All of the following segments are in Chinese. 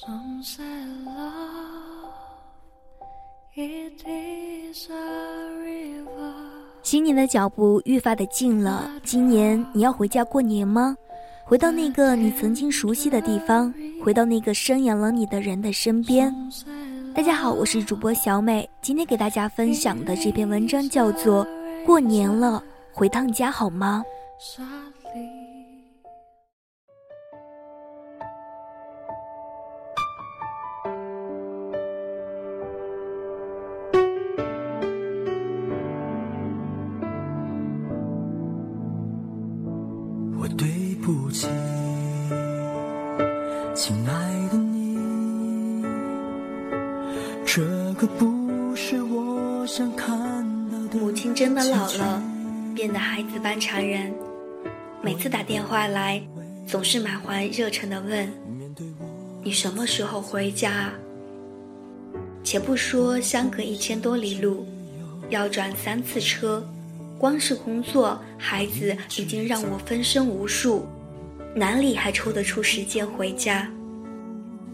Some say love, it is a river. 新年的脚步愈发的近了，今年你要回家过年吗？回到那个你曾经熟悉的地方，回到那个生养了你的人的身边。大家好，我是主播小美，今天给大家分享的这篇文章叫做《过年了，回趟家好吗》。亲爱的你，这个不是我想看的。母亲真的老了，变得孩子般缠人。每次打电话来，总是满怀热忱的问：“你什么时候回家？”且不说相隔一千多里路，要转三次车，光是工作、孩子已经让我分身无术，哪里还抽得出时间回家？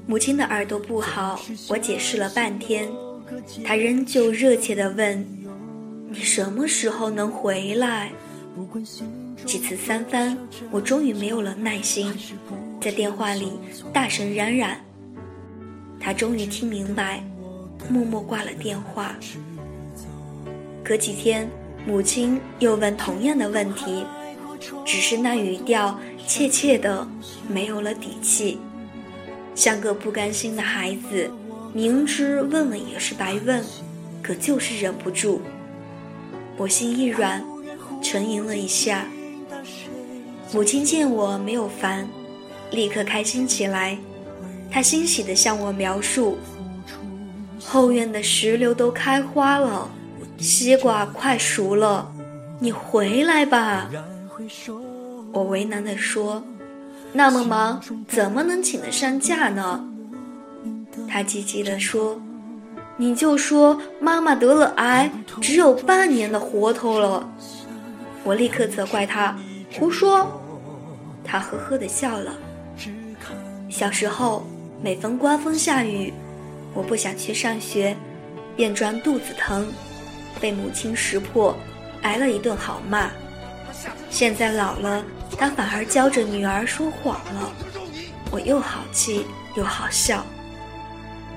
母亲的耳朵不好，我解释了半天，她仍旧热切地问：“你什么时候能回来？”几次三番，我终于没有了耐心，在电话里大声嚷嚷。他终于听明白，默默挂了电话。隔几天，母亲又问同样的问题，只是那语调怯怯的，没有了底气，像个不甘心的孩子，明知问了也是白问，可就是忍不住。我心一软，沉吟了一下。母亲见我没有烦，立刻开心起来。她欣喜地向我描述：后院的石榴都开花了，西瓜快熟了，你回来吧。我为难地说：“那么忙，怎么能请得上假呢？”他积极地说：“你就说妈妈得了癌，只有半年的活头了。”我立刻责怪他。胡说！他呵呵地笑了。小时候，每逢刮风下雨，我不想去上学，便装肚子疼，被母亲识破，挨了一顿好骂。现在老了，他反而教着女儿说谎了，我又好气又好笑。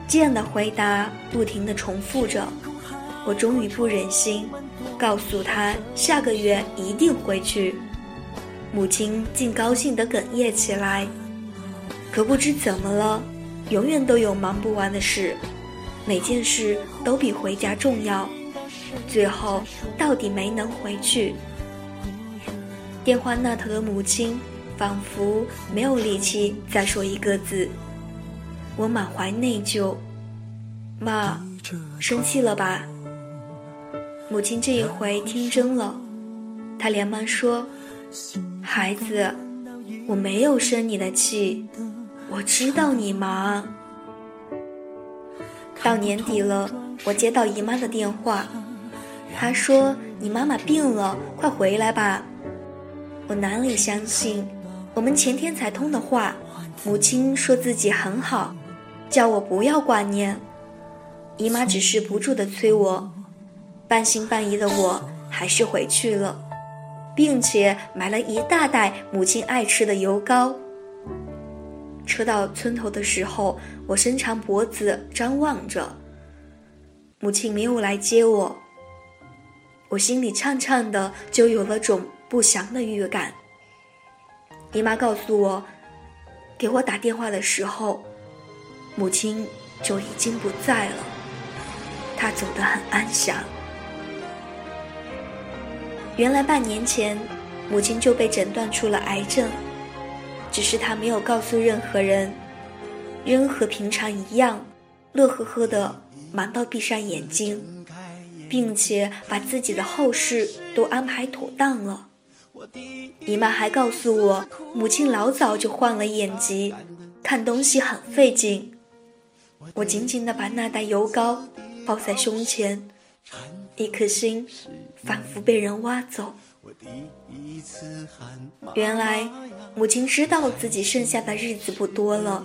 这样的回答不停地重复着，我终于不忍心，告诉他下个月一定回去。母亲竟高兴得哽咽起来，可不知怎么了，永远都有忙不完的事，每件事都比回家重要，最后到底没能回去。电话那头的母亲仿佛没有力气再说一个字，我满怀内疚，妈，生气了吧？母亲这一回听真了，她连忙说。孩子，我没有生你的气，我知道你忙。到年底了，我接到姨妈的电话，她说你妈妈病了，快回来吧。我哪里相信？我们前天才通的话，母亲说自己很好，叫我不要挂念。姨妈只是不住的催我，半信半疑的我还是回去了。并且买了一大袋母亲爱吃的油糕。车到村头的时候，我伸长脖子张望着，母亲没有来接我。我心里畅畅的，就有了种不祥的预感。姨妈告诉我，给我打电话的时候，母亲就已经不在了，她走得很安详。原来半年前，母亲就被诊断出了癌症，只是她没有告诉任何人，仍和平常一样，乐呵呵的忙到闭上眼睛，并且把自己的后事都安排妥当了。姨妈还告诉我，母亲老早就患了眼疾，看东西很费劲。我紧紧地把那袋油膏抱在胸前，一颗心仿佛被人挖走。原来，母亲知道自己剩下的日子不多了，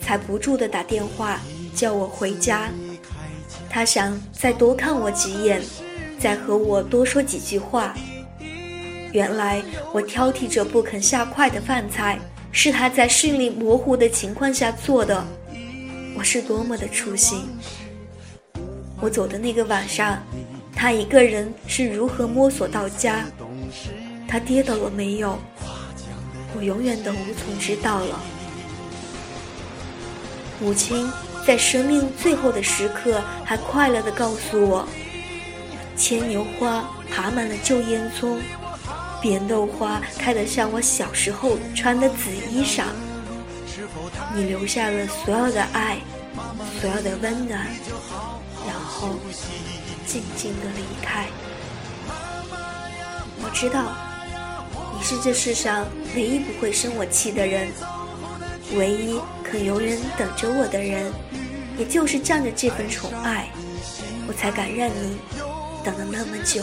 才不住的打电话叫我回家。他想再多看我几眼，再和我多说几句话。原来我挑剔着不肯下筷的饭菜，是他在视力模糊的情况下做的。我是多么的粗心！我走的那个晚上，他一个人是如何摸索到家？他跌倒了没有？我永远都无从知道了。母亲在生命最后的时刻，还快乐地告诉我：牵牛花爬满了旧烟囱，扁豆花开得像我小时候穿的紫衣裳。你留下了所有的爱，所有的温暖，然后静静的离开。我知道，你是这世上唯一不会生我气的人，唯一肯永远等着我的人。也就是仗着这份宠爱，我才敢让你等了那么久。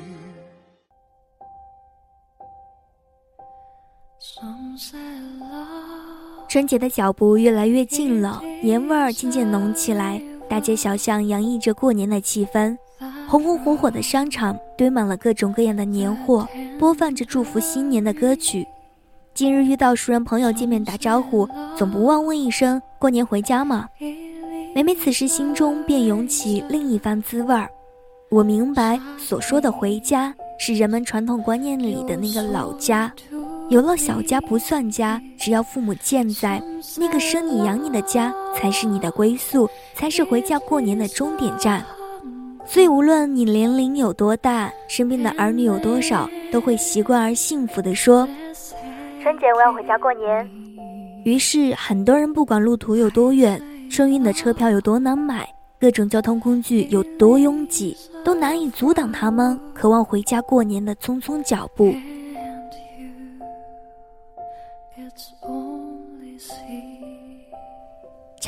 春节的脚步越来越近了，年味儿渐渐浓起来，大街小巷洋溢着过年的气氛，红红火火的商场堆满了各种各样的年货，播放着祝福新年的歌曲。今日遇到熟人朋友见面打招呼，总不忘问一声“过年回家吗？”每每此时心中便涌起另一番滋味儿。我明白所说的回家，是人们传统观念里的那个老家。有了小家不算家，只要父母健在，那个生你养你的家才是你的归宿，才是回家过年的终点站。所以无论你年龄有多大，身边的儿女有多少，都会习惯而幸福地说。春节我要回家过年。于是很多人不管路途有多远，春运的车票有多难买，各种交通工具有多拥挤，都难以阻挡他们渴望回家过年的匆匆脚步。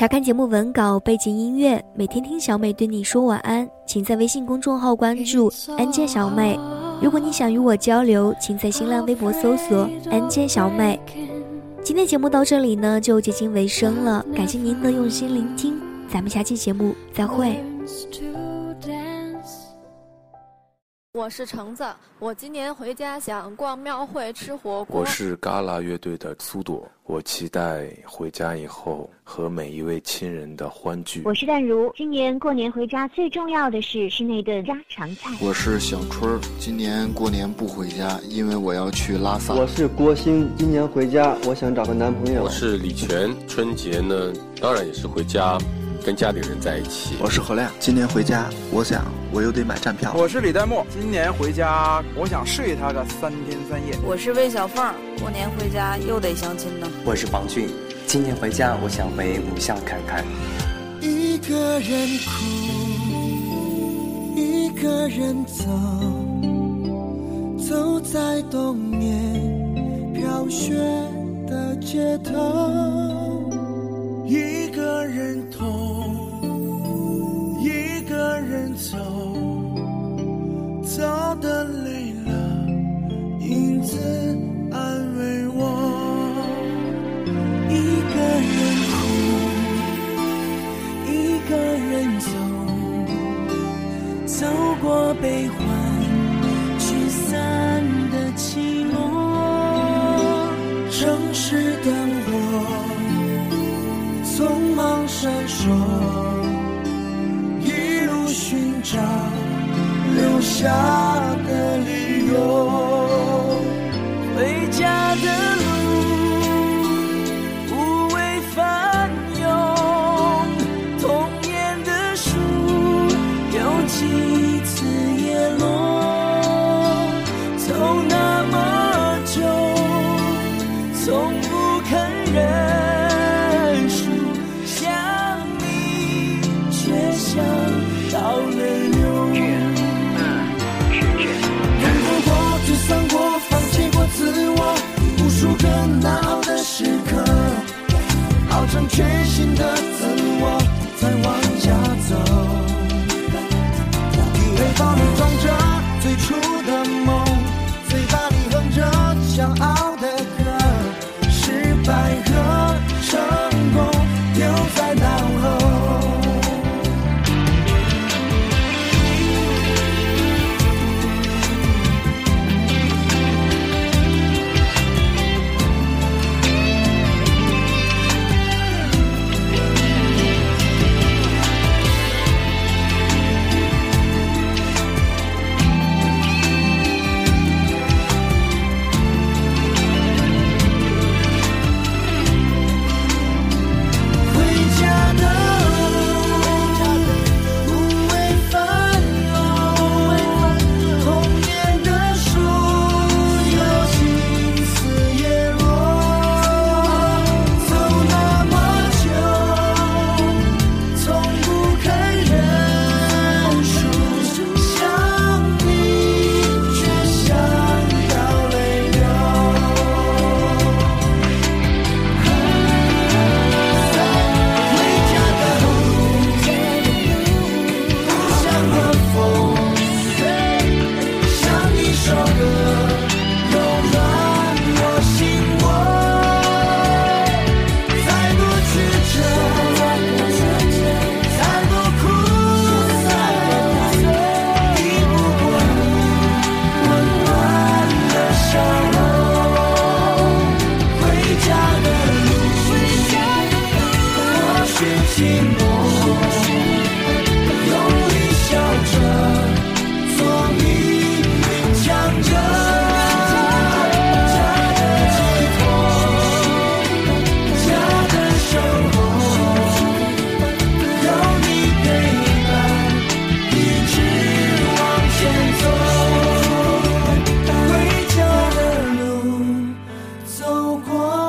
查看节目文稿、背景音乐，每天听小美对你说晚安，请在微信公众号关注“安家小美”。如果你想与我交流，请在新浪微博搜索“安 j 小美”。今天节目到这里呢，就接近尾声了，感谢您的用心聆听，咱们下期节目再会。我是橙子，我今年回家想逛庙会、吃火锅。我是嘎啦乐队的苏朵，我期待回家以后和每一位亲人的欢聚。我是淡如，今年过年回家最重要的事是那顿家常菜。我是小春，今年过年不回家，因为我要去拉萨。我是郭鑫，今年回家我想找个男朋友。我是李泉，春节呢当然也是回家。跟家里人在一起。我是何亮，今年回家，我想我又得买站票。我是李代沫，今年回家，我想睡他个三天三夜。我是魏小凤，过年回家又得相亲呢。我是王俊，今年回家，我想回母校看看。一个人哭，一个人走，走在冬夜飘雪的街头。留下的理由。回家的路不畏翻涌，童年的树有几次叶落，走那么久，从不肯认输，想你却想。到了 want.